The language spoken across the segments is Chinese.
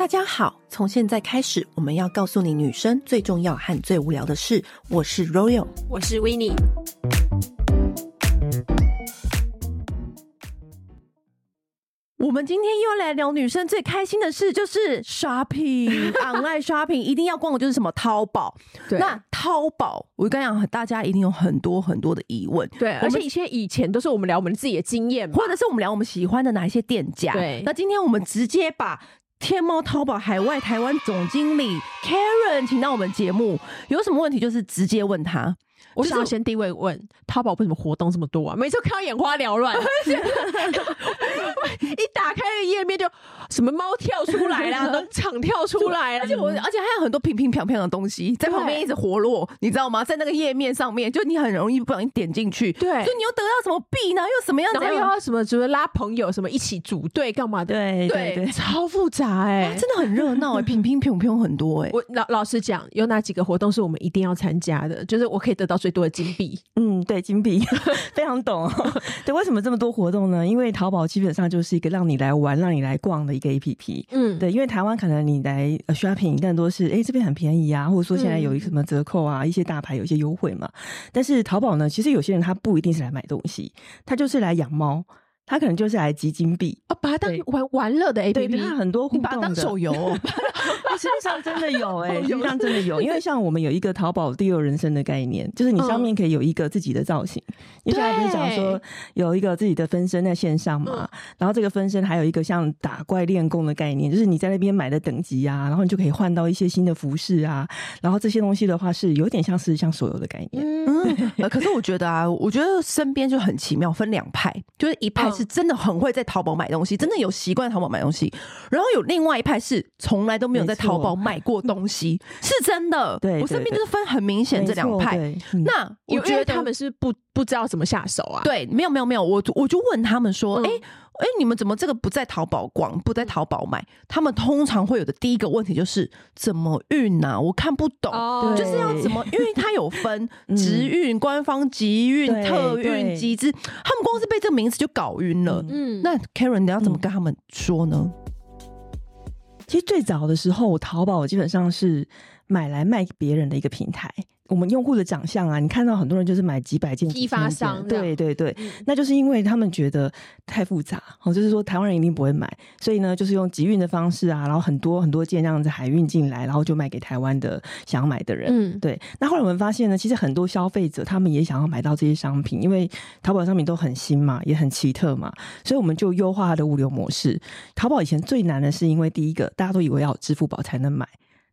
大家好，从现在开始，我们要告诉你女生最重要和最无聊的事。我是 Royal，我是 Winnie。我们今天又要来聊女生最开心的事，就是 shopping，online shopping，一定要逛的就是什么淘宝。对，那淘宝，我跟你讲，大家一定有很多很多的疑问。对，而且一些以前都是我们聊我们自己的经验，或者是我们聊我们喜欢的哪一些店家。对，那今天我们直接把天猫淘宝海外台湾总经理 Karen 请到我们节目，有什么问题就是直接问他。我想要先第一位问淘宝为什么活动这么多啊？每次看到眼花缭乱，一打开页面就什么猫跳出来啦，农场跳出来啦，而且我而且还有很多平平平平的东西在旁边一直活络，你知道吗？在那个页面上面，就你很容易不小心点进去，对，所以你又得到什么币呢？又什么样子？然后又要什么？什么拉朋友？什么一起组队干嘛的？对对对，超复杂哎、欸，真的很热闹哎，平平平平很多哎、欸。我老老实讲，有哪几个活动是我们一定要参加的？就是我可以得到最多的金币。嗯，对，金币 非常懂、喔。对，为什么这么多活动呢？因为淘宝基本上就是一个让你来玩、让你来逛的一个 APP。嗯，对，因为台湾可能你来 shopping 更多是哎、欸、这边很便宜啊，或者说现在有一什么折扣啊，嗯、一些大牌有一些优惠嘛。但是淘宝呢，其实有些人他不一定是来买东西，他就是来养猫。他可能就是来集金币哦，把它当玩玩乐的 APP，对，它很多互动的，把它当手游、哦。实际上真的有哎、欸，实际上真的有，因为像我们有一个淘宝第二人生的概念，就是你上面可以有一个自己的造型。你现在不是讲说有一个自己的分身在线上嘛？然后这个分身还有一个像打怪练功的概念，就是你在那边买的等级啊，然后你就可以换到一些新的服饰啊。然后这些东西的话是有点像是像手游的概念。嗯，可是我觉得啊，我觉得身边就很奇妙，分两派，就是一派是。是真的很会在淘宝买东西，真的有习惯淘宝买东西。然后有另外一派是从来都没有在淘宝买过东西，是真的。对，我身边就是分很明显这两派。那我觉得他们是不不知道怎么下手啊。对，没有没有没有，我我就问他们说，哎、嗯。哎，你们怎么这个不在淘宝逛，不在淘宝买？他们通常会有的第一个问题就是怎么运啊？我看不懂，哦、就是要怎么？因为它有分 直运、嗯、官方集运、特运、集资，他们光是被这个名词就搞晕了。嗯，那 Karen，你要怎么跟他们说呢？其实最早的时候，淘宝基本上是买来卖给别人的一个平台。我们用户的长相啊，你看到很多人就是买几百件，批发商，对对对，嗯、那就是因为他们觉得太复杂，哦，就是说台湾人一定不会买，所以呢，就是用集运的方式啊，然后很多很多件这样子海运进来，然后就卖给台湾的想要买的人。嗯，对。那后来我们发现呢，其实很多消费者他们也想要买到这些商品，因为淘宝商品都很新嘛，也很奇特嘛，所以我们就优化它的物流模式。淘宝以前最难的是因为第一个，大家都以为要有支付宝才能买。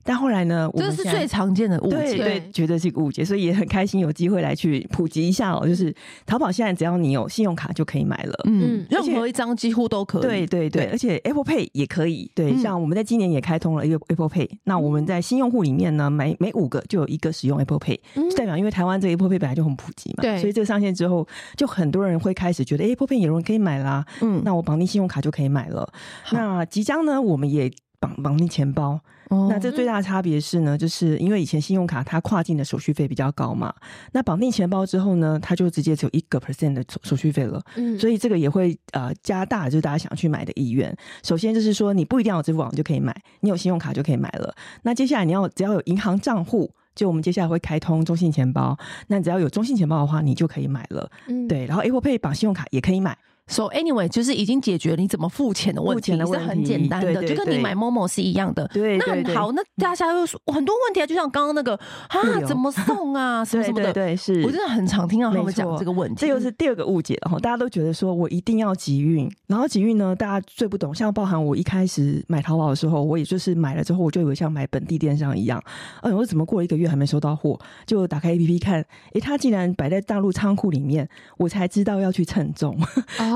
但后来呢，这是最常见的误解，对，对，绝对是一个误解，所以也很开心有机会来去普及一下哦。就是淘宝现在只要你有信用卡就可以买了，嗯，任何一张几乎都可以，对对对，而且 Apple Pay 也可以，对，像我们在今年也开通了一个 Apple Pay，那我们在新用户里面呢，每每五个就有一个使用 Apple Pay，代表因为台湾这个 Apple Pay 本来就很普及嘛，对，所以这个上线之后，就很多人会开始觉得 Apple Pay 有人可以买啦，嗯，那我绑定信用卡就可以买了。那即将呢，我们也绑绑定钱包。Oh, 那这最大的差别是呢，就是因为以前信用卡它跨境的手续费比较高嘛，那绑定钱包之后呢，它就直接只有一个 percent 的手续费了，嗯，所以这个也会呃加大就是大家想去买的意愿。首先就是说你不一定要有支付宝就可以买，你有信用卡就可以买了。那接下来你要只要有银行账户，就我们接下来会开通中信钱包，那只要有中信钱包的话，你就可以买了，嗯，对。然后 Apple Pay 绑信用卡也可以买。So anyway，就是已经解决了你怎么付钱的问题，是很简单的，对对对，就跟你买 Momo 是一样的。对，那很好，那大家又说很多问题啊，就像刚刚那个啊，怎么送啊，什么什么的。对，对，对，是我真的很常听到他们讲这个问题。这又是第二个误解了哈，大家都觉得说我一定要集运，然后集运呢，大家最不懂，像包含我一开始买淘宝的时候，我也就是买了之后，我就以为像买本地电商一样，哎，我怎么过了一个月还没收到货，就打开 APP 看，哎，它竟然摆在大陆仓库里面，我才知道要去称重，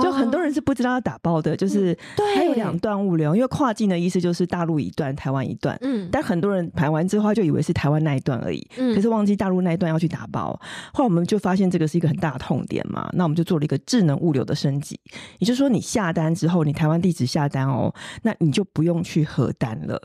就很多人是不知。道要打包的，就是还有两段物流，因为跨境的意思就是大陆一段，台湾一段。嗯，但很多人排完之后就以为是台湾那一段而已，嗯，可是忘记大陆那一段要去打包。后来我们就发现这个是一个很大的痛点嘛，那我们就做了一个智能物流的升级，也就是说你下单之后，你台湾地址下单哦，那你就不用去核单了，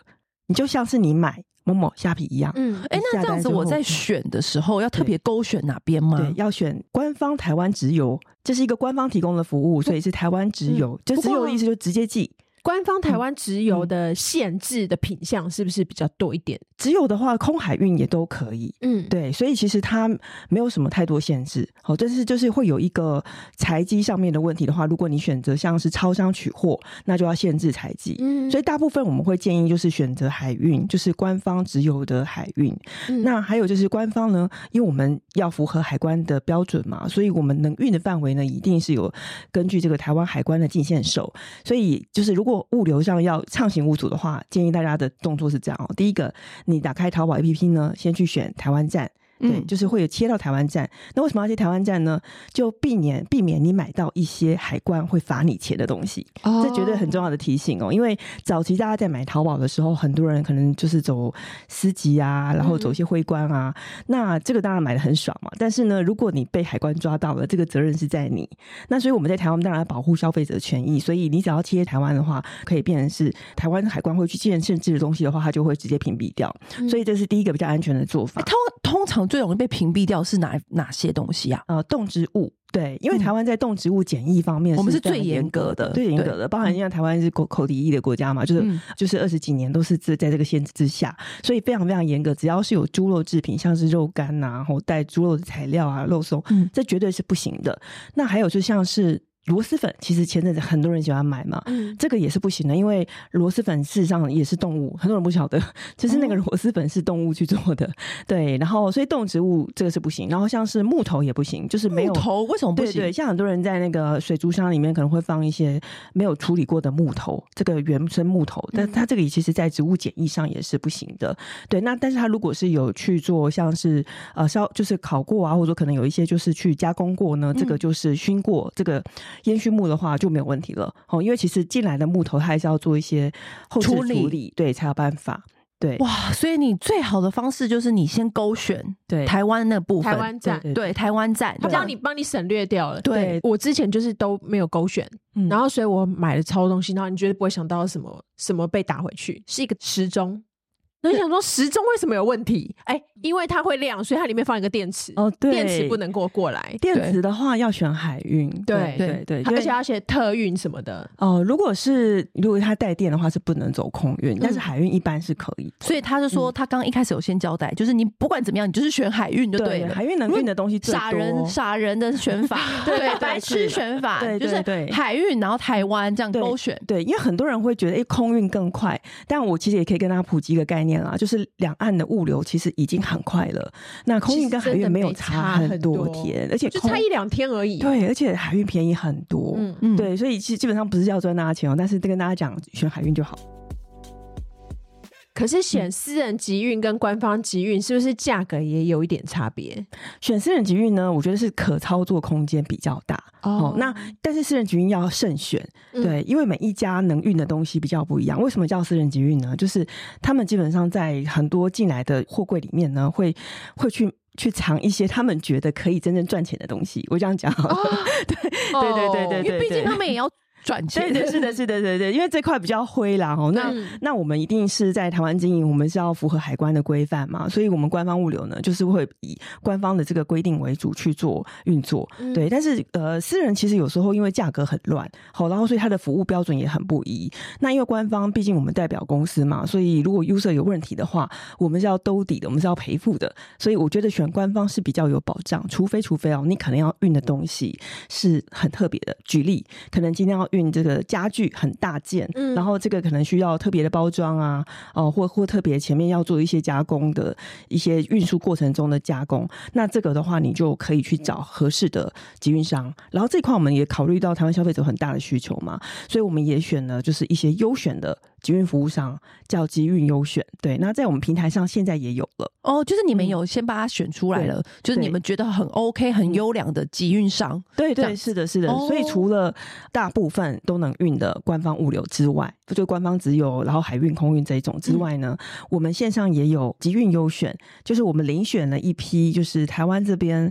你就像是你买。某某虾皮一样，嗯，哎、欸，那这样子我在选的时候要特别勾选哪边吗？对，要选官方台湾直邮，这是一个官方提供的服务，所以是台湾直邮。就直邮的意思，就直接寄。官方台湾直邮的限制的品项是不是比较多一点？直邮的话，空海运也都可以。嗯，对，所以其实它没有什么太多限制。好，但是就是会有一个财机上面的问题的话，如果你选择像是超商取货，那就要限制财机。嗯，所以大部分我们会建议就是选择海运，就是官方直邮的海运。嗯，那还有就是官方呢，因为我们要符合海关的标准嘛，所以我们能运的范围呢，一定是有根据这个台湾海关的进限手。所以就是如果物流上要畅行无阻的话，建议大家的动作是这样哦。第一个，你打开淘宝 APP 呢，先去选台湾站。对，就是会有切到台湾站。那为什么要切台湾站呢？就避免避免你买到一些海关会罚你钱的东西。哦，这绝对很重要的提醒哦。因为早期大家在买淘宝的时候，很多人可能就是走司机啊，然后走一些灰关啊。嗯、那这个当然买的很爽嘛。但是呢，如果你被海关抓到了，这个责任是在你。那所以我们在台湾当然要保护消费者的权益。所以你只要切台湾的话，可以变成是台湾海关会去见甚至的东西的话，它就会直接屏蔽掉。嗯、所以这是第一个比较安全的做法。通通常。最容易被屏蔽掉是哪哪些东西啊？呃，动植物，对，因为台湾在动植物检疫方面，我们是最严格的，最严格的。包含因为台湾是口口蹄疫的国家嘛，就是、嗯、就是二十几年都是在在这个限制之下，所以非常非常严格。只要是有猪肉制品，像是肉干呐、啊，然后带猪肉的材料啊，肉松，嗯，这绝对是不行的。那还有就像是。螺蛳粉其实前阵子很多人喜欢买嘛，嗯，这个也是不行的，因为螺蛳粉事实上也是动物，很多人不晓得，就是那个螺蛳粉是动物去做的，对，然后所以动植物这个是不行，然后像是木头也不行，就是没有木头为什么不行？对对，像很多人在那个水族箱里面可能会放一些没有处理过的木头，这个原生木头，但它这个其实在植物检疫上也是不行的，对，那但是它如果是有去做像是呃烧就是烤过啊，或者说可能有一些就是去加工过呢，这个就是熏过这个。烟熏木的话就没有问题了，哦，因为其实进来的木头它还是要做一些后处理，处理对，才有办法。对，哇，所以你最好的方式就是你先勾选对。台湾那部分，台湾站，对台湾站，他帮你帮你省略掉了。对，对我之前就是都没有勾选，嗯、然后所以我买了超多东西，然后你绝对不会想到什么什么被打回去，是一个时钟。我想说时钟为什么有问题？哎、欸，因为它会亮，所以它里面放一个电池。哦，对，电池不能过过来。电池的话要选海运。对对对，而且要写特运什么的。哦，如果是如果它带电的话是不能走空运，但是海运一般是可以。所以他是说，他刚刚一开始有先交代，就是你不管怎么样，你就是选海运就对了。海运能运的东西。傻人傻人的选法，对白痴选法，就是海运，然后台湾这样勾选。对，因为很多人会觉得，哎，空运更快。但我其实也可以跟大家普及一个概念啦，就是两。岸的物流其实已经很快了，那空运跟海运没有差很多天，而且就差一两天而已。对，而且海运便宜很多。嗯嗯，对，所以其实基本上不是要赚大家钱哦，但是跟大家讲，选海运就好。可是选私人集运跟官方集运是不是价格也有一点差别？选私人集运呢，我觉得是可操作空间比较大哦。那但是私人集运要慎选，对，因为每一家能运的东西比较不一样。为什么叫私人集运呢？就是他们基本上在很多进来的货柜里面呢，会会去去藏一些他们觉得可以真正赚钱的东西。我这样讲，对对对对对，因为毕竟他们也要。赚钱对对是的是的对对，因为这块比较灰啦哦。那、嗯、那我们一定是在台湾经营，我们是要符合海关的规范嘛，所以我们官方物流呢，就是会以官方的这个规定为主去做运作。嗯、对，但是呃，私人其实有时候因为价格很乱，好，然后所以它的服务标准也很不一。那因为官方毕竟我们代表公司嘛，所以如果 user 有问题的话，我们是要兜底的，我们是要赔付的。所以我觉得选官方是比较有保障，除非除非哦，你可能要运的东西是很特别的。举例，可能今天要运这个家具很大件，嗯，然后这个可能需要特别的包装啊，哦、呃，或或特别前面要做一些加工的一些运输过程中的加工，那这个的话，你就可以去找合适的集运商。然后这块我们也考虑到台湾消费者很大的需求嘛，所以我们也选了就是一些优选的。集运服务商叫集运优选，对，那在我们平台上现在也有了。哦，就是你们有先把它选出来了，嗯、就是你们觉得很 OK、很优良的集运商，对对，是的，是的。哦、所以除了大部分都能运的官方物流之外，就官方只有然后海运、空运这一种之外呢，嗯、我们线上也有集运优选，就是我们遴选了一批，就是台湾这边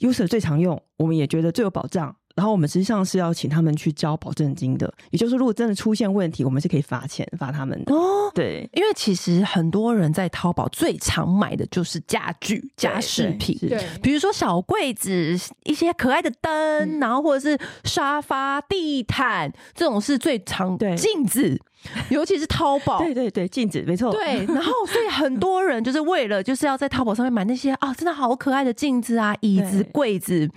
user 最常用，我们也觉得最有保障。然后我们实际上是要请他们去交保证金的。也就是，如果真的出现问题，我们是可以罚钱罚他们的。哦，对，因为其实很多人在淘宝最常买的就是家具、家饰品，对，比如说小柜子、一些可爱的灯，嗯、然后或者是沙发、地毯，这种是最常。对，镜子，尤其是淘宝，对对对，镜子没错。对，然后所以很多人就是为了就是要在淘宝上面买那些啊，真的好可爱的镜子啊、椅子、柜子。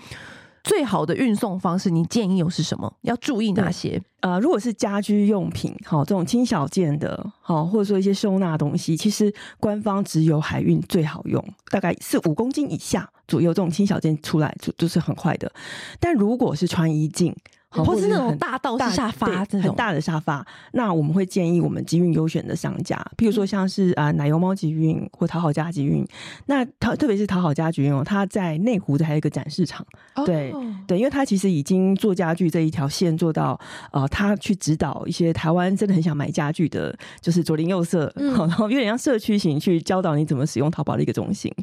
最好的运送方式，你建议又是什么？要注意哪些？呃，如果是家居用品，好，这种轻小件的，好，或者说一些收纳东西，其实官方只有海运最好用，大概是五公斤以下左右，这种轻小件出来就就是很快的。但如果是穿衣镜，或是那种大道式沙发，很大的沙发，那我们会建议我们集运优选的商家，譬如说像是啊奶油猫集运或讨好家集运，那淘特别是讨好家集运哦，它在内湖的还有一个展示场，对对，因为它其实已经做家具这一条线做到呃，他去指导一些台湾真的很想买家具的，就是左邻右舍，然后有点像社区型去教导你怎么使用淘宝的一个中心，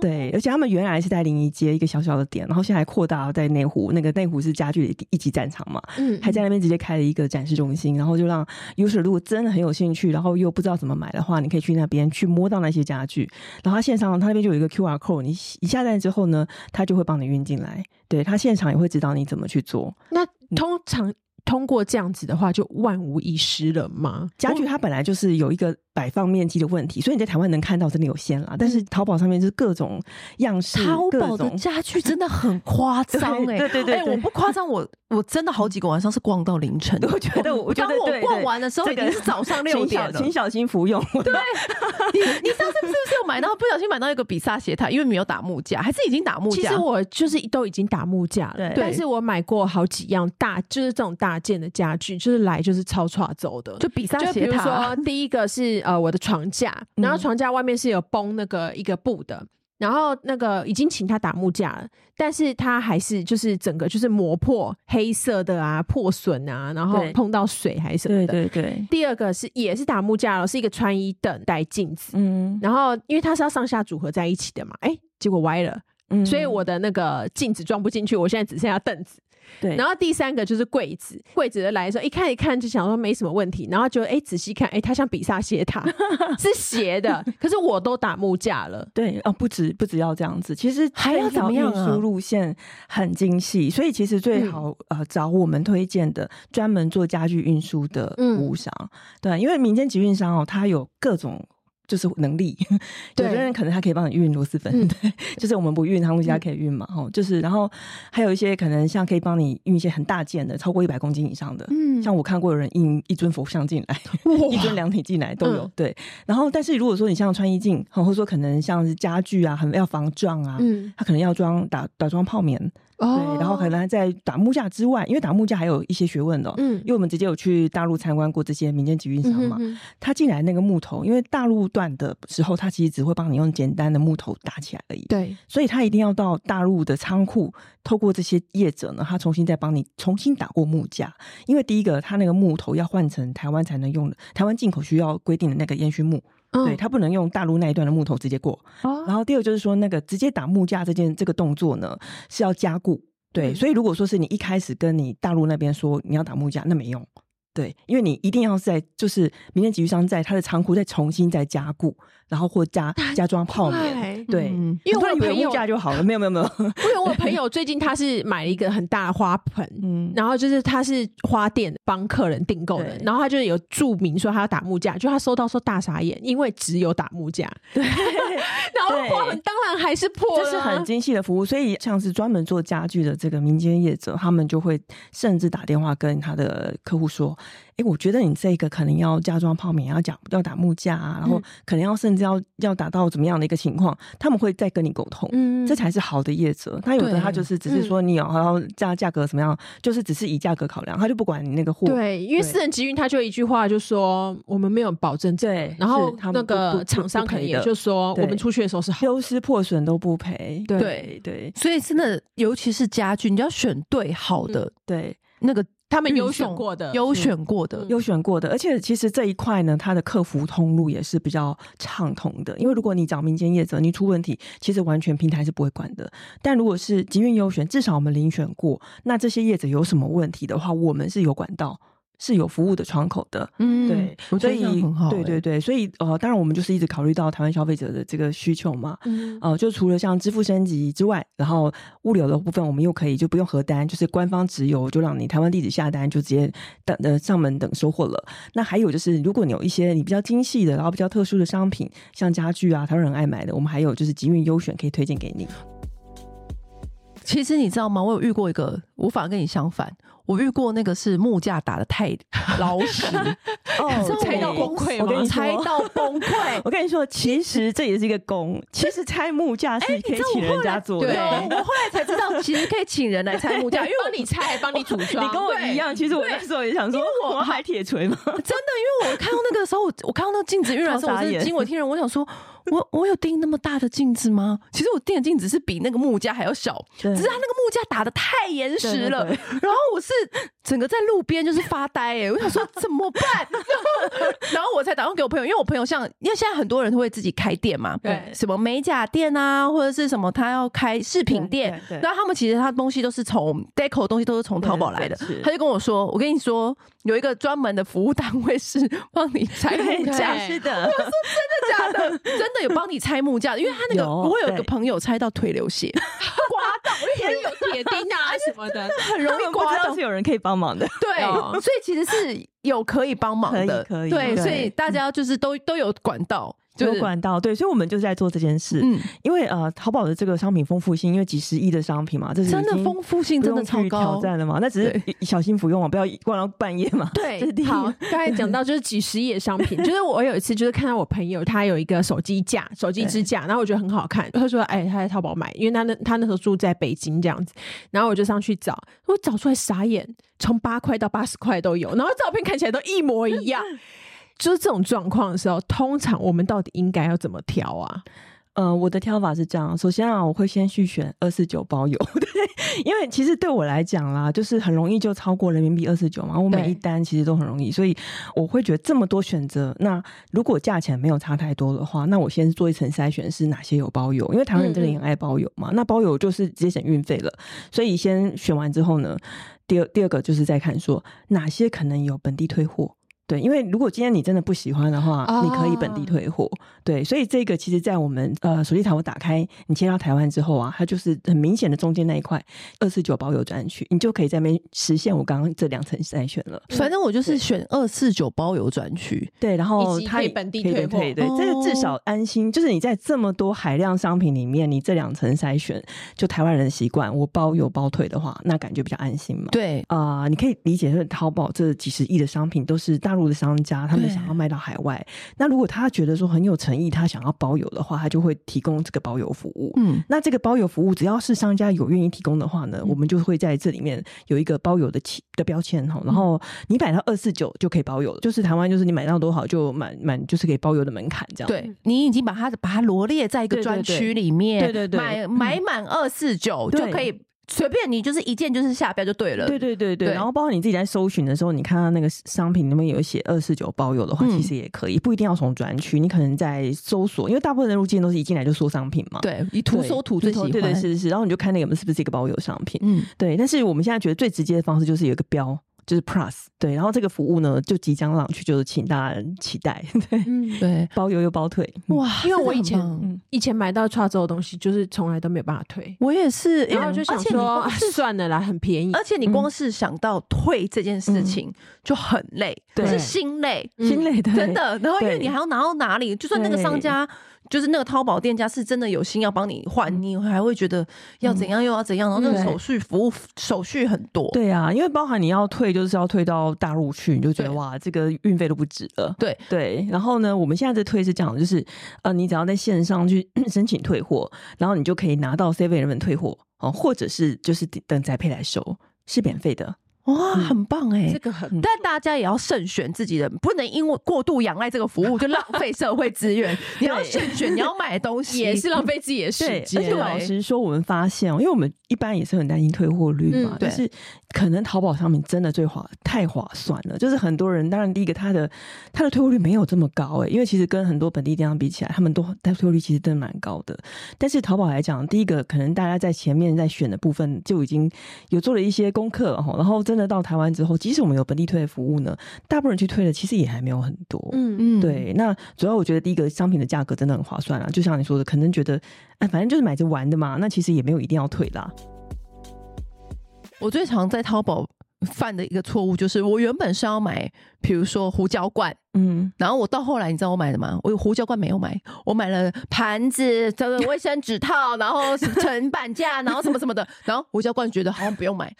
对，而且他们原来是在临沂街一个小小的点，然后现在扩大在内湖，那个内湖是家具的一级展。场嘛，嗯，还在那边直接开了一个展示中心，然后就让 user 如果真的很有兴趣，然后又不知道怎么买的话，你可以去那边去摸到那些家具，然后他线上他那边就有一个 QR code，你一下单之后呢，他就会帮你运进来，对，他现场也会指导你怎么去做。那通常通过这样子的话，就万无一失了吗？家具它本来就是有一个。摆放面积的问题，所以你在台湾能看到真的有限啦。但是淘宝上面就是各种样式，淘宝的家具真的很夸张哎！对对对，哎，我不夸张，我我真的好几个晚上是逛到凌晨。我觉得，我当我逛完的时候已经是早上六点了。请小心服用。对，你你上次是不是有买到不小心买到一个比萨斜塔？因为没有打木架，还是已经打木架？其实我就是都已经打木架了。对，但是我买过好几样大，就是这种大件的家具，就是来就是超差走的。就比萨斜塔，比如说第一个是呃我的床架。然后床架外面是有绷那个一个布的，然后那个已经请他打木架了，但是他还是就是整个就是磨破黑色的啊破损啊，然后碰到水还是什么的。对对对。第二个是也是打木架了，是一个穿衣凳带镜子，嗯，然后因为它是要上下组合在一起的嘛，哎，结果歪了，嗯，所以我的那个镜子装不进去，我现在只剩下凳子。对，然后第三个就是柜子，柜子的来的时候一看一看就想说没什么问题，然后就哎仔细看，哎它像比萨斜塔，是斜的，可是我都打木架了。对哦，不止不止要这样子，其实还要怎么样？运输路线很精细，所以其实最好、嗯、呃找我们推荐的专门做家具运输的服务商，嗯、对，因为民间集运商哦，它有各种。就是能力，有的人可能他可以帮你运螺蛳粉，对，就是我们不运，他们家可以运嘛，哈，就是然后还有一些可能像可以帮你运一些很大件的，超过一百公斤以上的，嗯，像我看过有人运一尊佛像进来，一尊量体进来都有，对。然后，但是如果说你像穿衣镜，或者说可能像是家具啊，很要防撞啊，嗯，他可能要装打打装泡棉。对，然后可能在打木架之外，因为打木架还有一些学问的，嗯，因为我们直接有去大陆参观过这些民间集运商嘛，嗯、哼哼。他进来那个木头，因为大陆段的时候，他其实只会帮你用简单的木头打起来而已，对，所以他一定要到大陆的仓库，透过这些业者呢，他重新再帮你重新打过木架，因为第一个，他那个木头要换成台湾才能用的，台湾进口需要规定的那个烟熏木。对，它不能用大陆那一段的木头直接过。哦、然后第二就是说，那个直接打木架这件这个动作呢，是要加固。对，所以如果说是你一开始跟你大陆那边说你要打木架，那没用。对，因为你一定要在就是民间集运商在他的仓库再重新再加固，然后或加加装泡棉。对，因为我以为木架就好了，没有没有没有。因为我朋友最近他是买了一个很大的花盆，嗯，然后就是他是花店帮客人订购的，然后他就有注明说他要打木架，就他收到说大傻眼，因为只有打木架，对，然后花盆当然还是破了，这是很精细的服务，所以像是专门做家具的这个民间业者，他们就会甚至打电话跟他的客户说。哎，我觉得你这个可能要加装泡棉，要讲要打木架啊，然后可能要甚至要要达到怎么样的一个情况，他们会再跟你沟通，嗯，这才是好的业者。他有的他就是只是说你要要加价格怎么样，就是只是以价格考量，他就不管你那个货。对，因为私人集运他就一句话就说我们没有保证，对，然后那个厂商可能也就说我们出去的时候是丢失破损都不赔，对对，所以真的尤其是家具，你要选对好的，对那个。他们优选过的，优选过的，优选过的。而且其实这一块呢，它的客服通路也是比较畅通的。因为如果你找民间业者，你出问题，其实完全平台是不会管的。但如果是集运优选，至少我们遴选过，那这些业者有什么问题的话，我们是有管道。是有服务的窗口的，嗯，对，所以很好，对对对，所以呃，当然我们就是一直考虑到台湾消费者的这个需求嘛，嗯，呃，就除了像支付升级之外，然后物流的部分，我们又可以就不用核单，就是官方直邮，就让你台湾地址下单，就直接等呃上门等收货了。那还有就是，如果你有一些你比较精细的，然后比较特殊的商品，像家具啊，台湾人爱买的，我们还有就是集运优选可以推荐给你。其实你知道吗？我有遇过一个，无法跟你相反。我遇过那个是木架打的太老实，哦，猜到崩溃，我跟你猜到崩溃。我跟你说，其实这也是一个工，其实拆木架是可以请人家做的。对，我后来才知道，其实可以请人来拆木架，因为帮你拆，帮你组装。你跟我一样，其实我那时候也想说，我要买铁锤吗？真的，因为我看到那个时候，我看到那个镜子运来的时候，我是惊为天人。我想说，我我有订那么大的镜子吗？其实我订的镜子是比那个木架还要小，只是它那个木架打的太严实了。然后我是。整个在路边就是发呆哎、欸，我想说怎么办？然后我才打电话给我朋友，因为我朋友像，因为现在很多人都会自己开店嘛，对，什么美甲店啊，或者是什么他要开饰品店，然后他们其实他东西都是从 deco 的东西都是从淘宝来的，他就跟我说，我跟你说有一个专门的服务单位是帮你拆木架，是的，我说真的假的？真的有帮你拆木架，因为他那个我有一个朋友拆到腿流血，刮到，因为有铁钉啊 什么的，很容易刮到，是有人可以帮忙的，对，所以其实是有可以帮忙的，可以，对，所以大家就是都都有管道。有管道，对，所以我们就是在做这件事。嗯，因为呃，淘宝的这个商品丰富性，因为几十亿的商品嘛，这是真的丰富性真的超高，挑战了嘛？那只是小心服用啊，不要逛到半夜嘛。对，好，刚才讲到就是几十亿的商品，就是我有一次就是看到我朋友他有一个手机架、手机支架，然后我觉得很好看，他说：“哎，他在淘宝买，因为他那他那时候住在北京这样子。”然后我就上去找，我找出来傻眼，从八块到八十块都有，然后照片看起来都一模一样。就是这种状况的时候，通常我们到底应该要怎么挑啊？呃，我的挑法是这样：首先啊，我会先去选二四九包邮，对，因为其实对我来讲啦，就是很容易就超过人民币二四九嘛。我每一单其实都很容易，所以我会觉得这么多选择，那如果价钱没有差太多的话，那我先做一层筛选，是哪些有包邮？因为台湾人真的很爱包邮嘛。嗯嗯，那包邮就是直接省运费了，所以先选完之后呢，第二第二个就是再看说哪些可能有本地退货。对，因为如果今天你真的不喜欢的话，哦、你可以本地退货。对，所以这个其实，在我们呃手机淘宝打开，你切到台湾之后啊，它就是很明显的中间那一块二四九包邮专区，你就可以在那边实现我刚刚这两层筛选了。反正我就是选二四九包邮专区，对，然后它可以本地退货，对，对，这个至少安心。就是你在这么多海量商品里面，你这两层筛选，就台湾人的习惯，我包邮包退的话，那感觉比较安心嘛。对啊、呃，你可以理解，是淘宝这几十亿的商品都是大陆的商家，他们想要卖到海外。那如果他觉得说很有诚意，他想要包邮的话，他就会提供这个包邮服务。嗯，那这个包邮服务，只要是商家有愿意提供的话呢，嗯、我们就会在这里面有一个包邮的起的标签哈。然后你买到二四九就可以包邮了，就是台湾就是你买到多少就满满就是可以包邮的门槛这样。对，你已经把它把它罗列在一个专区里面，对对对，买买满二四九就可以。随便你就是一键就是下标就对了。对对对对，然后包括你自己在搜寻的时候，你看到那个商品那边有写二四九包邮的话，其实也可以，不一定要从专区。你可能在搜索，因为大部分人入境都是一进来就搜商品嘛。对，以图搜图最喜欢。对对是是是，然后你就看那个是不是一个包邮商品。嗯，对。但是我们现在觉得最直接的方式就是有一个标。就是 Plus 对，然后这个服务呢就即将上去，就是请大家期待。对，嗯、对，包邮又包退，哇！因为我以前、嗯、以前买到 Charge 的东西，就是从来都没有办法退。我也是，然后就想说 算了啦，很便宜。而且你光是想到退这件事情就很累，对、嗯，是心累，心累的，真的。然后因为你还要拿到哪里，就算那个商家。就是那个淘宝店家是真的有心要帮你换，你还会觉得要怎样又要怎样，然后那个手续服务手续很多。对啊，因为包含你要退，就是要退到大陆去，你就觉得哇，这个运费都不值了。对对，然后呢，我们现在这退是讲的就是，呃，你只要在线上去 申请退货，然后你就可以拿到7-11退货哦，或者是就是等宅配来收，是免费的。哇，很棒哎，这个很，但大家也要慎选自己的，不能因为过度仰赖这个服务就浪费社会资源。你要慎选你要买的东西，也是浪费自己的时间。而且老实说，我们发现，因为我们一般也是很担心退货率嘛，但是可能淘宝上面真的最划太划算了，就是很多人，当然第一个他的他的退货率没有这么高哎，因为其实跟很多本地电商比起来，他们都退货率其实真的蛮高的。但是淘宝来讲，第一个可能大家在前面在选的部分就已经有做了一些功课哈，然后真的到台湾之后，即使我们有本地退的服务呢，大部分人去退的其实也还没有很多。嗯嗯，对。那主要我觉得第一个商品的价格真的很划算啊，就像你说的，可能觉得哎，反正就是买着玩的嘛，那其实也没有一定要退啦。我最常在淘宝犯的一个错误就是，我原本是要买，比如说胡椒罐。嗯，然后我到后来，你知道我买的吗？我有胡椒罐没有买，我买了盘子、这个卫生纸套，然后层 板架，然后什么什么的，然后胡椒罐觉得好像不用买。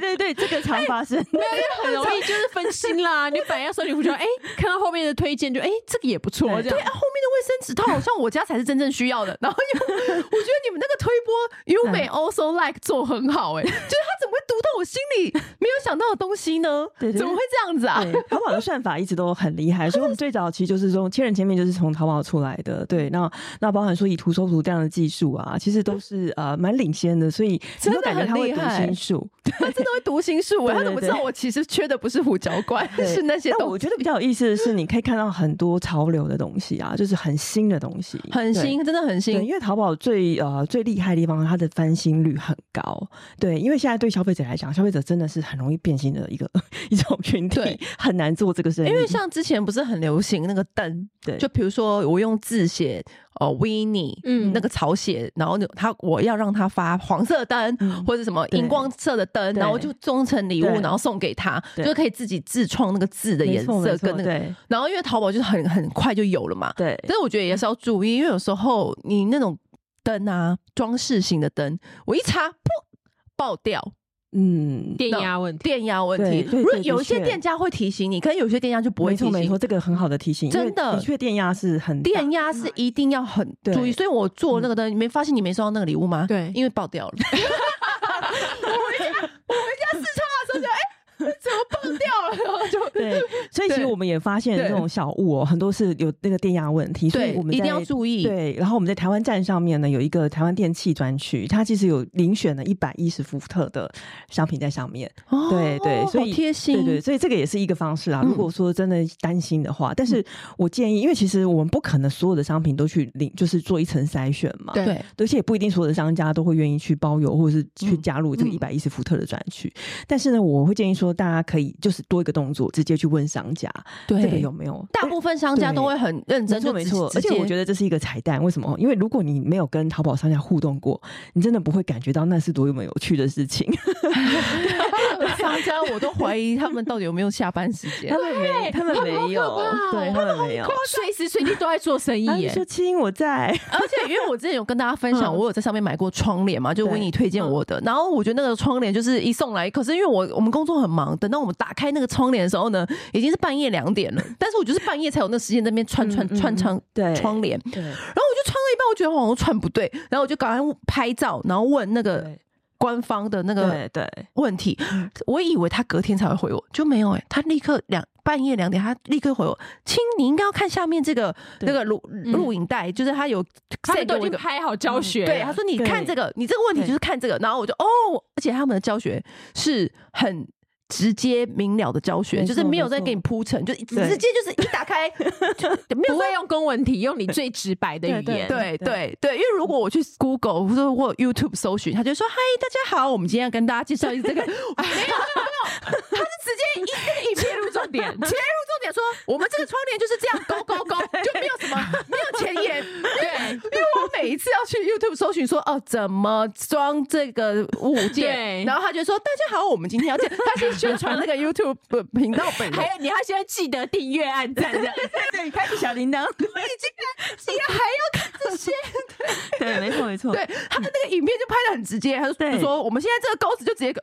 对对对对，这个常发生，没有，因为很容易就是分心啦。你本来要说你胡椒，哎，看到后面的推荐就哎，这个也不错。对，对啊，后面的卫生纸套好像我家才是真正需要的。然后又，我觉得你们那个推波，You may also like 做很好，哎，就是他怎么会读到我心里没有想到的东西呢？对，怎么会这样子啊？淘宝的算法一直都。很厉害，所以我们最早期就是从千人千面就是从淘宝出来的，对，那那包含说以图搜图这样的技术啊，其实都是呃蛮领先的，所以真的感觉他会读心术，他真的会读心术，他怎么知道我其实缺的不是胡椒罐，是那些东西。我觉得比较有意思的是，你可以看到很多潮流的东西啊，就是很新的东西，很新，真的很新。因为淘宝最呃最厉害的地方，它的翻新率很高，对，因为现在对消费者来讲，消费者真的是很容易变心的一个 一种群体，很难做这个生意，因为像。像之前不是很流行那个灯，对，就比如说我用字写哦，Winnie，嗯，那个草写，然后他我要让他发黄色灯、嗯、或者什么荧光色的灯，然后就装成礼物，然后送给他，就可以自己自创那个字的颜色跟那个，然后因为淘宝就是很很快就有了嘛，对，但是我觉得也是要注意，因为有时候你那种灯啊，装饰型的灯，我一插，噗，爆掉。嗯，电压问题，电压问题。如果有一些店家会提醒你，可能有些店家就不会提醒。没错，没错，这个很好的提醒。真的，的确电压是很，电压是一定要很注意。所以我做那个灯，你没发现你没收到那个礼物吗？对，因为爆掉了。我回家，我回家试。怎么爆掉了？然后就对，所以其实我们也发现这种小物哦、喔，很多是有那个电压问题，所以我们一定要注意。对，然后我们在台湾站上面呢，有一个台湾电器专区，它其实有遴选了一百一十伏特的商品在上面。哦，对对，所以贴心，对对，所以这个也是一个方式啊。如果说真的担心的话，但是我建议，因为其实我们不可能所有的商品都去领，就是做一层筛选嘛。对，而且也不一定所有的商家都会愿意去包邮，或者是去加入这个一百一十伏特的专区。但是呢，我会建议说，大家可以就。是多一个动作，直接去问商家，对这个有没有？大部分商家都会很认真，没错没错。而且我觉得这是一个彩蛋，为什么？因为如果你没有跟淘宝商家互动过，你真的不会感觉到那是多么有趣的事情。商家我都怀疑他们到底有没有下班时间，他们没，他们没有，对他们没有，随时随地都在做生意耶。说亲我在，而且因为我之前有跟大家分享，我有在上面买过窗帘嘛，就 Winnie 推荐我的。然后我觉得那个窗帘就是一送来，可是因为我我们工作很忙，等到我们打开那个窗帘的时候呢，已经是半夜两点了。但是我就是半夜才有那个时间在那边穿穿穿窗对。窗帘，对。然后我就穿了一半，我觉得好像穿不对，然后我就赶快拍照，然后问那个官方的那个对问题。我以为他隔天才会回我，就没有哎，他立刻两半夜两点，他立刻回我，亲，你应该要看下面这个那个录录影带，就是他有他都已经拍好教学，对，他说你看这个，你这个问题就是看这个，然后我就哦，而且他们的教学是很。直接明了的教学，就是没有在给你铺陈，就直接就是一打开，就没有在用公文体，用你最直白的语言。对对对，因为如果我去 Google 或者或 YouTube 搜寻，他就说：“嗨，大家好，我们今天要跟大家介绍一下这个。”没有没有没有，他是直接一一切入重点，切入重点说：“我们这个窗帘就是这样勾勾勾，就没有什么没有前言。”对，因为我每一次要去 YouTube 搜寻说：“哦，怎么装这个物件？”然后他就说：“大家好，我们今天要介，他是。”宣传那个 YouTube 频道本人，还有你要现在记得订阅、按赞的，对，开启小铃铛。我已经竟然还要看这些，对，没错没错。对，他的那个影片就拍的很直接，他就说我们现在这个钩子就直接勾，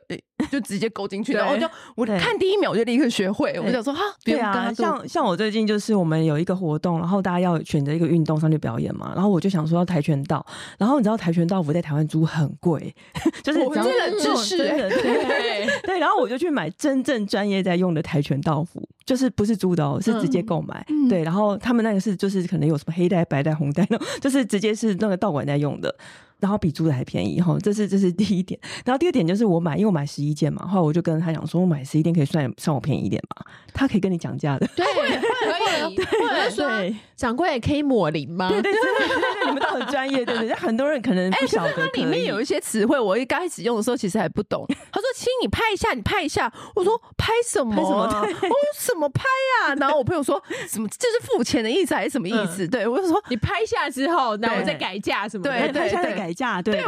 就直接勾进去，然后我就我看第一秒我就立刻学会，我想说哈，对啊，像像我最近就是我们有一个活动，然后大家要选择一个运动上去表演嘛，然后我就想说要跆拳道，然后你知道跆拳道服在台湾租很贵，就是我真的知识，对。对，然后我就去买真正专业在用的跆拳道服，就是不是租的哦，是直接购买，嗯、对，然后他们那个是就是可能有什么黑带、白带、红带那种，就是直接是那个道馆在用的。然后比租的还便宜哈，这是这是第一点。然后第二点就是我买，因为我买十一件嘛，后来我就跟他讲说，我买十一件可以算算我便宜一点嘛。他可以跟你讲价的，对，可以，或者说掌柜也可以抹零吗？对对对对对，你们都很专业，对不对？很多人可能不晓得，里面有一些词汇，我一刚开始用的时候其实还不懂。他说：“亲，你拍一下，你拍一下。”我说：“拍什么？拍什么？我说什么拍呀？”然后我朋友说：“什么？这是付钱的意思还是什么意思？”对我就说：“你拍下之后，然后我再改价什么？对，拍下再改价，对。”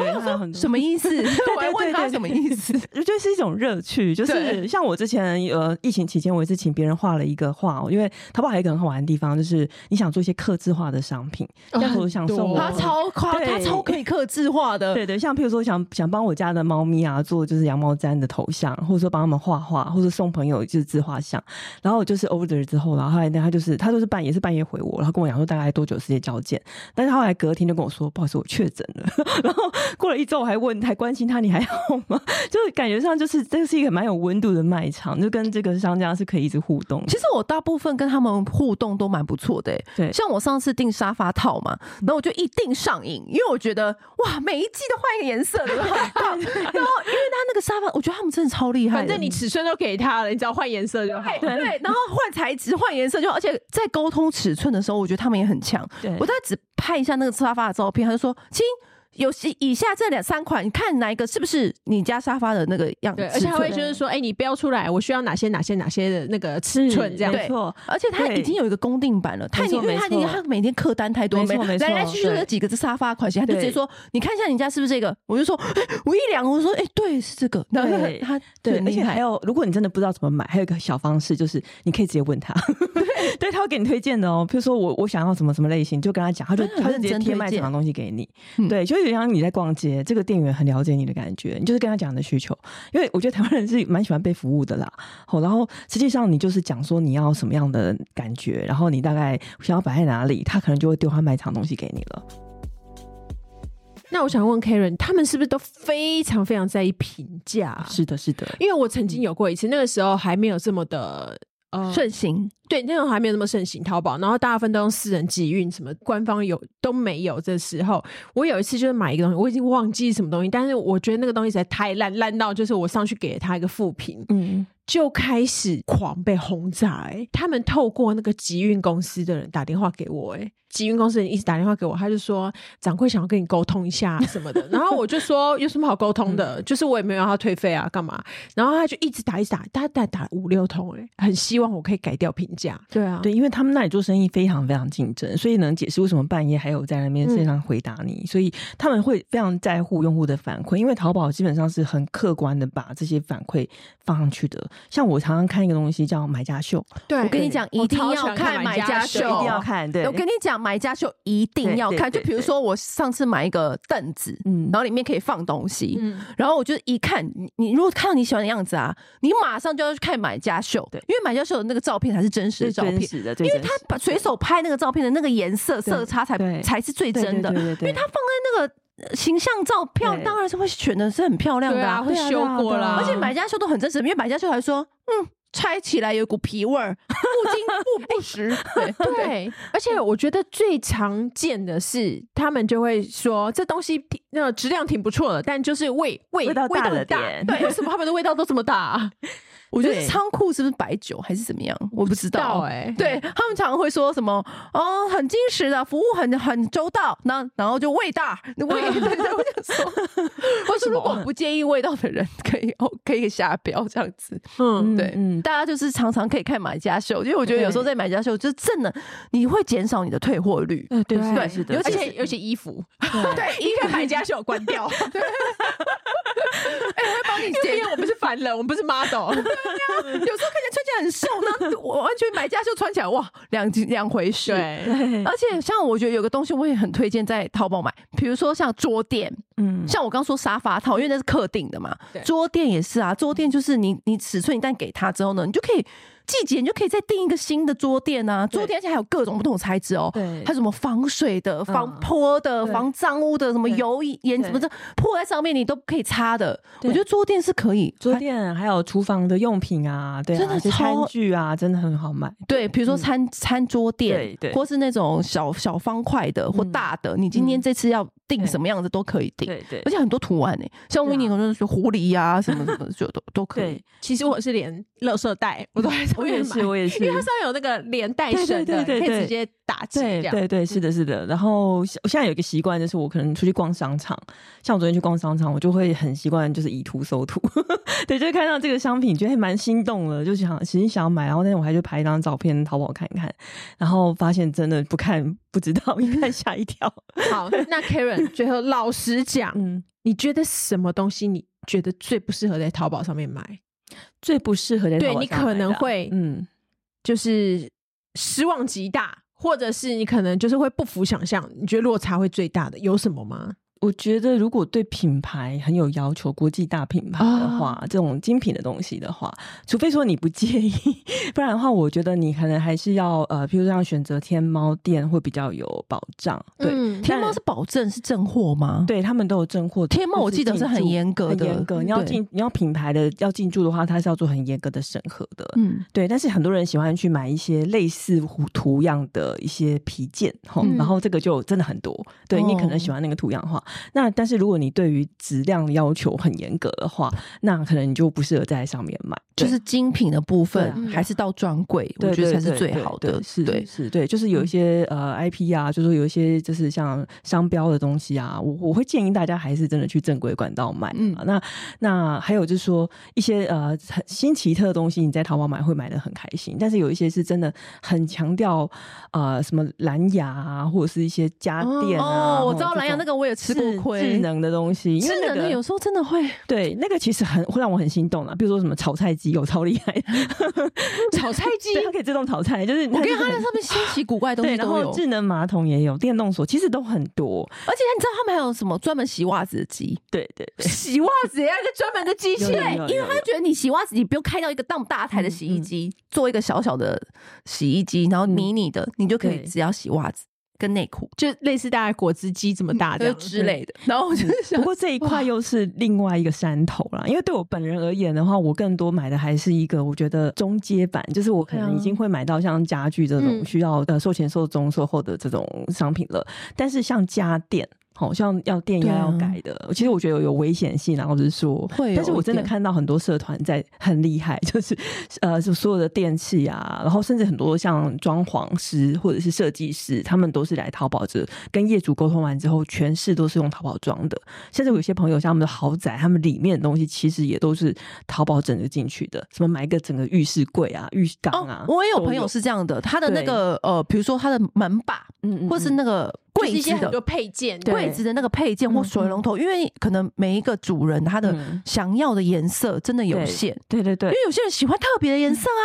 什么意思？我还问他什么意思？我觉得是一种乐趣，就是像我之前呃疫情期间，我也是请别人画了一个画，因为淘宝还有一个很好玩的地方，就是你想做一些刻字化的商品，像我想送他超夸，他超可以刻字化的，对对，像譬如说想想帮我家的猫咪啊做就是羊毛毡的头像，或者说帮他们画画，或者送朋友就是自画像，然后就是 order 之后，然后后来他就是他就是半夜是半夜回我，然后跟我讲说大概多久时间交件，但是后来隔天就跟我说不好意思我确诊了，然后。过了一周，我还问，还关心他，你还好吗？就是感觉上，就是这是一个蛮有温度的卖场，就跟这个商家是可以一直互动。其实我大部分跟他们互动都蛮不错的，对。像我上次订沙发套嘛，然后我就一定上瘾，因为我觉得哇，每一季都换一个颜色，对。然后因为他那个沙发，我觉得他们真的超厉害，反正你尺寸都给他了，你只要换颜色就好。对，然后换材质、换颜色就，而且在沟通尺寸的时候，我觉得他们也很强。对，我大概只拍一下那个沙发的照片，他就说亲。有以下这两三款，你看哪一个是不是你家沙发的那个样子？对，而且他会就是说，哎、欸，你标出来，我需要哪些哪些哪些的那个尺寸，这样没错。而且他已经有一个公定版了，他已经因为他已经他每天客单太多，没错没错来来去去这几个这沙发款型，他就直接说，你看一下你家是不是这个？我就说，我一量，我说，哎、欸，对，是这个。然后他对，而且还有，如果你真的不知道怎么买，还有一个小方式，就是你可以直接问他，对，他会给你推荐的哦。比如说我我想要什么什么类型，就跟他讲，他就他就直接贴卖什么东西给你。对，就有点像你在逛街。这个店员很了解你的感觉，你就是跟他讲的需求，因为我觉得台湾人是蛮喜欢被服务的啦。好，然后实际上你就是讲说你要什么样的感觉，然后你大概想要摆在哪里，他可能就会丢他卖场东西给你了。那我想问 Karen，他们是不是都非常非常在意评价？是的，是的，因为我曾经有过一次，那个时候还没有这么的。呃，盛行。对，那种还没有那么盛行淘宝，然后大部分都用私人集运，什么官方有都没有。这时候，我有一次就是买一个东西，我已经忘记什么东西，但是我觉得那个东西实在太烂，烂到就是我上去给了他一个负评，嗯，就开始狂被轰炸，欸。他们透过那个集运公司的人打电话给我，欸，集运公司人一直打电话给我，他就说掌柜想要跟你沟通一下什么的，然后我就说有什么好沟通的，就是我也没有让他退费啊，干嘛？然后他就一直打一直打，大概打五六通，哎，很希望我可以改掉评价。对啊，对，因为他们那里做生意非常非常竞争，所以能解释为什么半夜还有在那边线上回答你，所以他们会非常在乎用户的反馈，因为淘宝基本上是很客观的把这些反馈放上去的。像我常常看一个东西叫买家秀，对，我跟你讲，一定要看买家秀，一定要看。对，我跟你讲。买家秀一定要看，就比如说我上次买一个凳子，嗯，然后里面可以放东西，嗯，然后我就一看，你你如果看到你喜欢的样子啊，你马上就要去看买家秀，对，因为买家秀的那个照片才是真实的照片，的因为他把随手拍那个照片的那个颜色色差才才是最真的，因为他放在那个形象照票，当然是会选的是很漂亮的啊，会修过啦，而且买家秀都很真实，因为买家秀还说，嗯。拆起来有股皮味儿，不经不不实。对 对，而且我觉得最常见的是，他们就会说这东西那个质量挺不错的，但就是味味味道大了点。对，为什么他们的味道都这么大啊？我觉得仓库是不是白酒还是怎么样？我不知道。哎、欸。对，他们常常会说什么哦，很矜持的服务很很周到，那然后就味大，味 对对，我就说，或是如果不介意味道的人可以哦可以下标这样子。嗯，对，嗯，大家就是常常可以看买家秀，因为我觉得有时候在买家秀就是真的你会减少你的退货率。对对对，是的，尤其尤其衣服，对，一看买家秀关掉。哎，我会帮你剪，因为我们是凡人，我们不是 model 对啊。有时候看起来穿起来很瘦，那我完全买家秀穿起来哇，两两回事。对，而且像我觉得有个东西我也很推荐在淘宝买，比如说像桌垫，嗯，像我刚说沙发套，因为那是客定的嘛，桌垫也是啊，桌垫就是你你尺寸一旦给他之后呢，你就可以。季节你就可以再订一个新的桌垫啊，桌垫而且还有各种不同的材质哦，对，还有什么防水的、防泼的、防脏污的，什么油盐什么的泼在上面你都可以擦的。我觉得桌垫是可以，桌垫还有厨房的用品啊，对，真的餐具啊，真的很好买。对，比如说餐餐桌垫，对，或是那种小小方块的或大的，你今天这次要订什么样子都可以定，对对，而且很多图案呢，像维尼可能是狐狸呀什么什么 就都都可以。其实我是连垃圾袋 我都还是。我也是，我也是，因为它上面有那个连带绳的，可以直接打结。对对对，是的，是的。然后我现在有一个习惯，就是我可能出去逛商场，像我昨天去逛商场，我就会很习惯就是以图搜图。对，就看到这个商品，觉得还蛮心动的，就想其实想要买，然后但是我还去拍一张照片淘宝看一看，然后发现真的不看不知道，一看吓一跳。好，那 Karen 最后老实讲，嗯，你觉得什么东西你觉得最不适合在淘宝上面买？最不适合在，对你可能会，嗯，就是失望极大，或者是你可能就是会不服想象。你觉得落差会最大的有什么吗？我觉得，如果对品牌很有要求，国际大品牌的话，哦、这种精品的东西的话，除非说你不介意，不然的话，我觉得你可能还是要呃，譬如说选择天猫店会比较有保障。对，嗯、天猫是保证是正货吗？对他们都有正货。天猫我记得是很严格的，严格。你要进，你要品牌的要进驻的话，它是要做很严格的审核的。嗯，对。但是很多人喜欢去买一些类似图样的一些皮件，嗯、然后这个就真的很多。对，你可能喜欢那个图样的话。那但是如果你对于质量要求很严格的话，那可能你就不适合在上面买。就是精品的部分，还是到专柜，我觉得才是最好的。是，对，是，对，就是有一些呃 IP 啊，就是说有一些就是像商标的东西啊，我我会建议大家还是真的去正规管道买。嗯，那那还有就是说一些呃很新奇特的东西，你在淘宝买会买的很开心。但是有一些是真的很强调呃什么蓝牙啊，或者是一些家电啊。哦，我知道蓝牙那个我也吃过亏。智能的东西，智能的有时候真的会对那个其实很会让我很心动啊。比如说什么炒菜机。有超厉害的 炒菜机，它可以自动炒菜，就是我觉得它在上面新奇古怪的东西 都有。然后智能马桶也有，电动锁其实都很多。而且你知道他们还有什么专门洗袜子的机？对对对，洗袜子也要一个专门的机器，因为他觉得你洗袜子，你不用开到一个那么大台的洗衣机，做一个小小的洗衣机，然后迷你的，你就可以只要洗袜子。跟内裤就类似大概果汁机这么大的之类的，然后我就想，不过这一块又是另外一个山头啦。因为对我本人而言的话，我更多买的还是一个我觉得中阶版，就是我可能已经会买到像家具这种需要呃售前售中售后的这种商品了。但是像家电。好像要电压要改的，其实我觉得有危险性，然后就是说，但是我真的看到很多社团在很厉害，就是呃，就所有的电器啊，然后甚至很多像装潢师或者是设计师，他们都是来淘宝这跟业主沟通完之后，全市都是用淘宝装的。甚至有些朋友像他们的豪宅，他们里面的东西其实也都是淘宝整个进去的，什么买一个整个浴室柜啊、浴缸啊。我也有朋友是这样的，他的那个呃，比如说他的门把，嗯，或是那个。柜子的配件，柜子的那个配件或水龙头，因为可能每一个主人他的想要的颜色真的有限，对对对，因为有些人喜欢特别的颜色啊，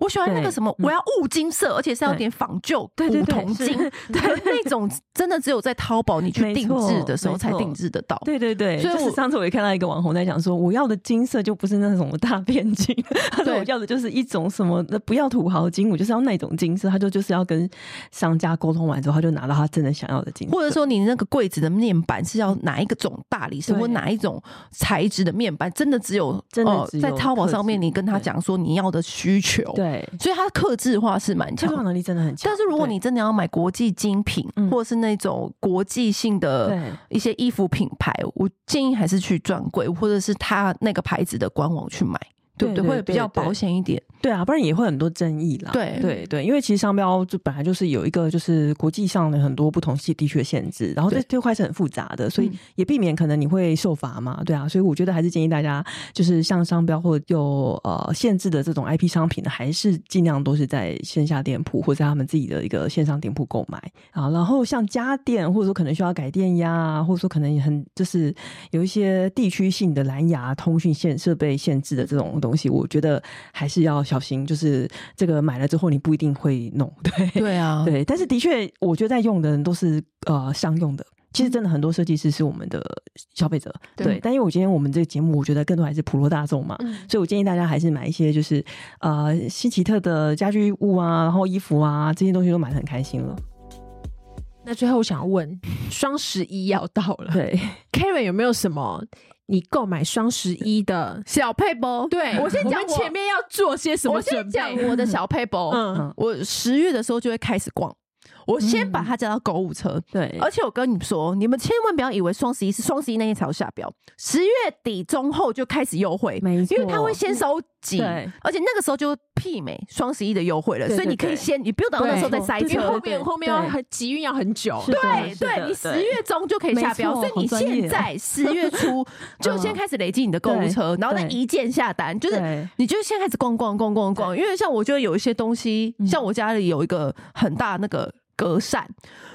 我喜欢那个什么，我要雾金色，而且是要点仿旧古铜金，对那种真的只有在淘宝你去定制的时候才定制得到，对对对。所以我上次我也看到一个网红在讲说，我要的金色就不是那种大片金，他说我要的就是一种什么，不要土豪金，我就是要那种金色，他就就是要跟商家沟通完之后，他就拿到他真的想要的金。或者说你那个柜子的面板是要哪一个种大理石或哪一种材质的面板？真的只有真的在淘宝上面，你跟他讲说你要的需求，对，所以它的客制化是蛮强，能力真的很强。但是如果你真的要买国际精品，或者是那种国际性的一些衣服品牌，我建议还是去专柜或者是他那个牌子的官网去买。对不对？会比较保险一点。对啊，不然也会很多争议啦。对对对，因为其实商标就本来就是有一个就是国际上的很多不同系地区的限制，然后这这块是很复杂的，所以也避免可能你会受罚嘛。对啊，所以我觉得还是建议大家，就是像商标或者有呃限制的这种 IP 商品呢，还是尽量都是在线下店铺或者在他们自己的一个线上店铺购买啊。然后像家电或者说可能需要改电压啊，或者说可能也很就是有一些地区性的蓝牙通讯线设备限制的这种。东西我觉得还是要小心，就是这个买了之后你不一定会弄，对对啊，对，但是的确，我觉得在用的人都是呃商用的。其实真的很多设计师是我们的消费者，对。但因为我今天我们这个节目，我觉得更多还是普罗大众嘛，所以我建议大家还是买一些就是呃新奇特的家居物啊，然后衣服啊这些东西都买得很开心了。那最后我想要问，双十一要到了，对，Karen 有没有什么你购买双十一的小配包？对，我先讲前面要做些什么准备。我先讲我的小配包。嗯，我十月的时候就会开始逛。我先把它加到购物车，嗯、对，而且我跟你们说，你们千万不要以为双十一是双十一那天才会下标，十月底中后就开始优惠，没错，因为它会先收集，对，而且那个时候就媲美双十一的优惠了，所以你可以先，你不用等到那时候再塞车，因为后面后面要很集运要很久，对对，对，你十月中就可以下标，所以你现在十月初 就先开始累积你的购物车，然后再一键下单，就是你就先开始逛逛逛逛逛，因为像我觉得有一些东西，像我家里有一个很大那个。格扇，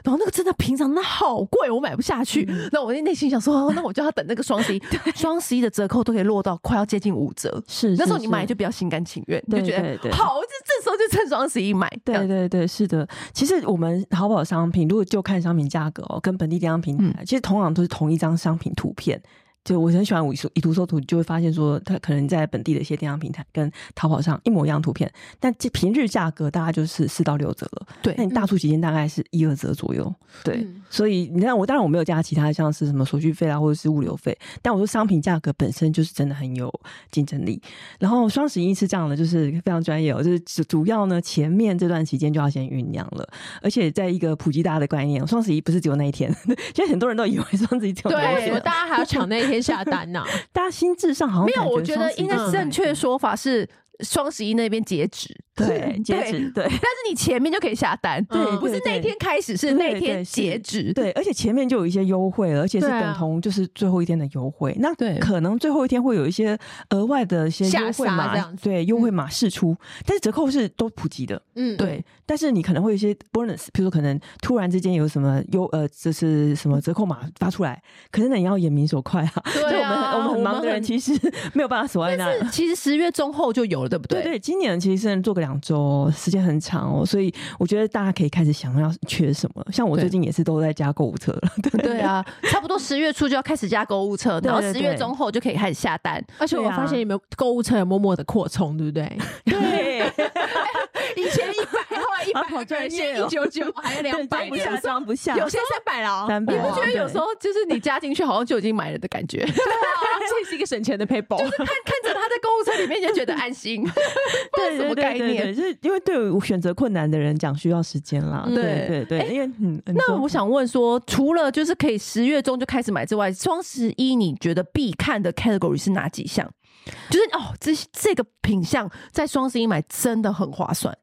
然后那个真的平常那好贵，我买不下去。那、嗯、我内心想说，那我就要等那个双十一，双十一的折扣都可以落到快要接近五折。是，是，是，那时候你买就比较心甘情愿，就觉得好，就这时候就趁双十一买。对对对，是的。其实我们淘宝商品，如果就看商品价格哦，跟本地电商平台，嗯、其实同样都是同一张商品图片。就我很喜欢以图搜图，就会发现说，它可能在本地的一些电商平台跟淘宝上一模一样图片，但这平日价格大概就是四到六折了。对，那你大促期间大概是一二折左右。对，嗯、所以你看我当然我没有加其他像是什么手续费啊，或者是物流费，但我说商品价格本身就是真的很有竞争力。然后双十一是这样的，就是非常专业哦，就是主主要呢前面这段期间就要先酝酿了，而且在一个普及大家的观念，双十一不是只有那一天，现在很多人都以为双十一只有那一天，对，大家还要抢那一天。下单呐、啊，大家心智上好像没有。我觉得应该正确说法是双十一那边截止。对，截止对，但是你前面就可以下单，对，不是那一天开始，是那天截止，对，而且前面就有一些优惠了，而且是等同就是最后一天的优惠，那可能最后一天会有一些额外的一些优惠码，对，优惠码试出，但是折扣是都普及的，嗯，对，但是你可能会有一些 bonus，比如说可能突然之间有什么优呃，这是什么折扣码发出来，可是那你要眼明手快啊，对啊，我们我们很忙的人其实没有办法锁在那，其实十月中后就有了，对不对？对，今年其实是做个两。两周时间很长哦，所以我觉得大家可以开始想要缺什么。像我最近也是都在加购物车了，对，对啊，差不多十月初就要开始加购物车，然后十月中后就可以开始下单。而且我发现你们购物车有默默的扩充，对不对？对，以前一百，后来一百，好专业，一九九，还有两百，不下装不下，有些三百了。你不觉得有时候就是你加进去，好像就已经买了的感觉？对啊，这是一个省钱的 paper，，就是看看在购物车里面就觉得安心。对，什么概念？就是因为对于选择困难的人讲，需要时间啦。对对对，因为嗯，那我想问说，除了就是可以十月中就开始买之外，双十一你觉得必看的 category 是哪几项？就是哦，这这个品相在双十一买真的很划算。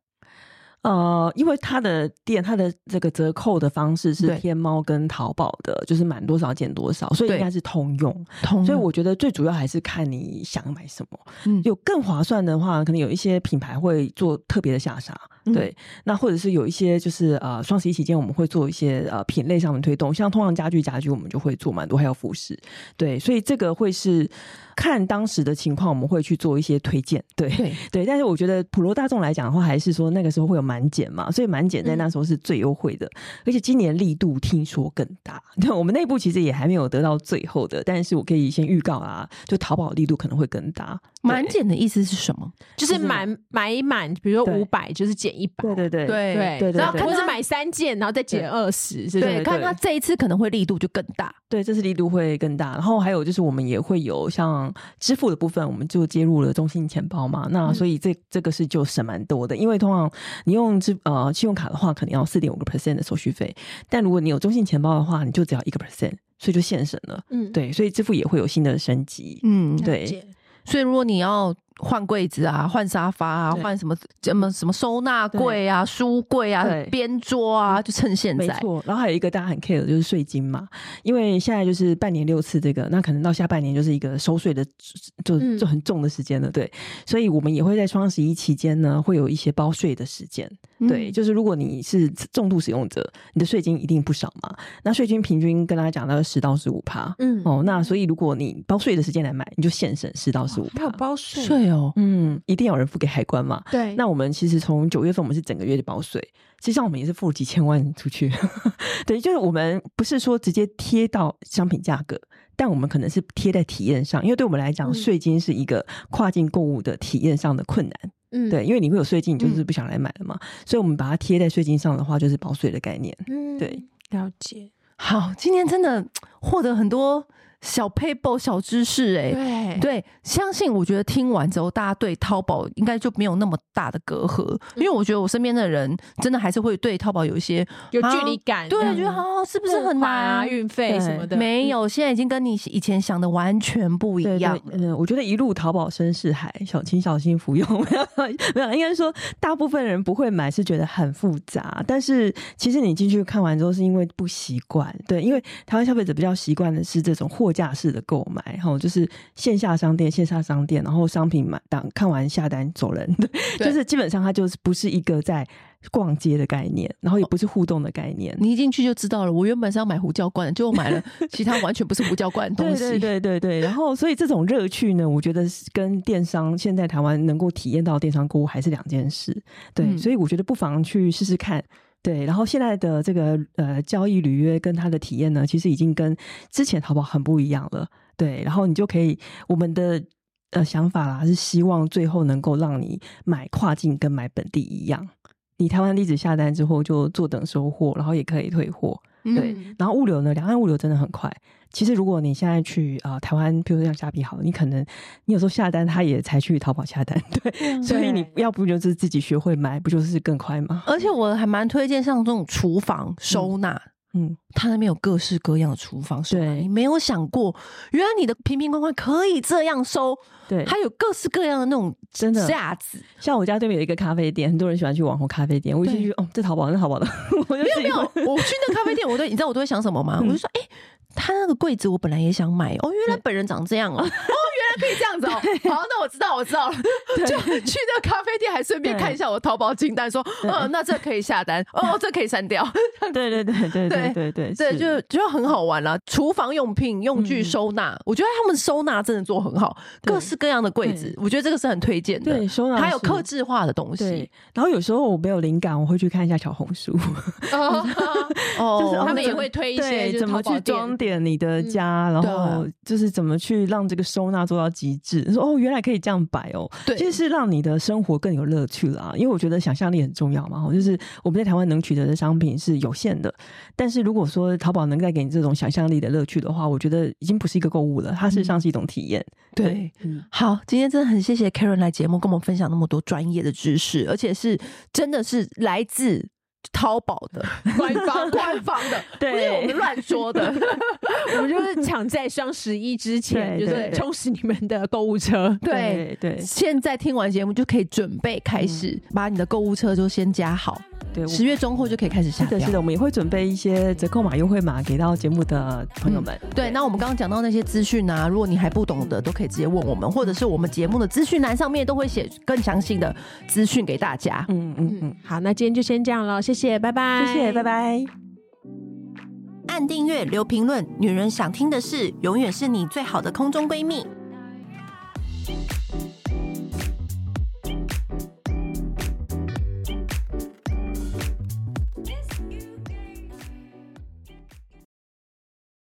呃，因为它的店，它的这个折扣的方式是天猫跟淘宝的，就是满多少减多少，所以应该是通用。通用，所以我觉得最主要还是看你想买什么。嗯，有更划算的话，可能有一些品牌会做特别的下杀。对，那或者是有一些就是呃，双十一期间我们会做一些呃品类上的推动，像通常家具家居我们就会做蛮多，还有服饰。对，所以这个会是看当时的情况，我们会去做一些推荐。对对，对，但是我觉得普罗大众来讲的话，还是说那个时候会有满减嘛，所以满减在那时候是最优惠的，嗯、而且今年力度听说更大。对，我们内部其实也还没有得到最后的，但是我可以先预告啊，就淘宝力度可能会更大。满减的意思是什么？就是满买满，比如说五百，就是减一百。对对对对对。然后或者买三件，然后再减二十，是不是？看他这一次可能会力度就更大。对，这次力度会更大。然后还有就是，我们也会有像支付的部分，我们就接入了中信钱包嘛。那所以这这个是就省蛮多的，因为通常你用支呃信用卡的话，可能要四点五个 percent 的手续费，但如果你有中信钱包的话，你就只要一个 percent，所以就现省了。嗯，对，所以支付也会有新的升级。嗯，对。所以，如果你要换柜子啊，换沙发啊，换什么什么什么收纳柜啊、书柜啊、边桌啊，就趁现在。没错。然后还有一个大家很 care 的就是税金嘛，因为现在就是半年六次这个，那可能到下半年就是一个收税的就就很重的时间了，对。所以我们也会在双十一期间呢，会有一些包税的时间。对，就是如果你是重度使用者，你的税金一定不少嘛。那税金平均跟大家讲到十到十五趴。嗯。哦，那所以如果你包税的时间来买，你就现省十到十五趴。还有包税。对哦，嗯，一定有人付给海关嘛？对。那我们其实从九月份，我们是整个月的保税，实际上我们也是付了几千万出去。对，就是我们不是说直接贴到商品价格，但我们可能是贴在体验上，因为对我们来讲，税金是一个跨境购物的体验上的困难。嗯，对，因为你会有税金，你就是不想来买了嘛，嗯、所以我们把它贴在税金上的话，就是保税的概念。嗯，对，了解。好，今天真的获得很多。小撇步小知识哎、欸，对对，相信我觉得听完之后，大家对淘宝应该就没有那么大的隔阂，因为我觉得我身边的人真的还是会对淘宝有一些有距离感，对，觉得好是不是很难啊？运费什么的没有，现在已经跟你以前想的完全不一样。嗯，我觉得一路淘宝深似海，小请小心服用。没有，应该说大部分人不会买，是觉得很复杂。但是其实你进去看完之后，是因为不习惯。对，因为台湾消费者比较习惯的是这种货架式的购买，然后就是线下商店、线下商店，然后商品买当看完下单走人，对，就是基本上它就是不是一个在逛街的概念，然后也不是互动的概念。哦、你一进去就知道了，我原本是要买胡椒罐，结果买了 其他完全不是胡椒罐的东西。对对对对，然后所以这种乐趣呢，我觉得跟电商现在台湾能够体验到电商购物还是两件事。对，嗯、所以我觉得不妨去试试看。对，然后现在的这个呃交易履约跟它的体验呢，其实已经跟之前淘宝很不一样了。对，然后你就可以，我们的呃想法啦是希望最后能够让你买跨境跟买本地一样，你台湾地址下单之后就坐等收货，然后也可以退货。对，嗯、然后物流呢，两岸物流真的很快。其实如果你现在去啊、呃、台湾，譬如说像虾皮好了，你可能你有时候下单，他也才去淘宝下单，对。对，所以你要不就是自己学会买，不就是更快吗？而且我还蛮推荐像这种厨房收纳。嗯嗯，他那边有各式各样的厨房，对，你没有想过，原来你的瓶瓶罐罐可以这样收，对，还有各式各样的那种真的。架子。像我家对面有一个咖啡店，很多人喜欢去网红咖啡店，我一进去，哦，这淘宝，那淘宝的，没有没有，我去那咖啡店，我都 你知道我都会想什么吗？我就说，哎，他那个柜子我本来也想买，哦，原来本人长这样哦。可以这样子哦。好那我知道我知道了。就去那个咖啡店还顺便看一下我淘宝清单说哦那这可以下单。哦这可以删掉。对对对对对对对这就就很好玩了厨房用品用具收纳。我觉得他们收纳真的做很好各式各样的柜子我觉得这个是很推荐的。对收纳还有克制化的东西。然后有时候我没有灵感我会去看一下小红书。哦。就是他们也会推一些怎么去装点你的家然后就是怎么去让这个收纳做到极致，说哦，原来可以这样摆哦，对，就是让你的生活更有乐趣了啊。因为我觉得想象力很重要嘛，就是我们在台湾能取得的商品是有限的，但是如果说淘宝能带给你这种想象力的乐趣的话，我觉得已经不是一个购物了，它事实上是一种体验。嗯、对，嗯，好，今天真的很谢谢 Karen 来节目跟我们分享那么多专业的知识，而且是真的是来自。淘宝的。官方官方的，对，不是我们乱说的，我们就是抢在双十一之前，就是充实你们的购物车。对对，现在听完节目就可以准备开始，把你的购物车就先加好。对，十月中后就可以开始下单。是的，我们也会准备一些折扣码、优惠码给到节目的朋友们。对，那我们刚刚讲到那些资讯啊，如果你还不懂的，都可以直接问我们，或者是我们节目的资讯栏上面都会写更详细的资讯给大家。嗯嗯嗯，好，那今天就先这样了，谢谢。谢谢，拜拜。谢谢，拜拜。按订阅，留评论，女人想听的事，永远是你最好的空中闺蜜。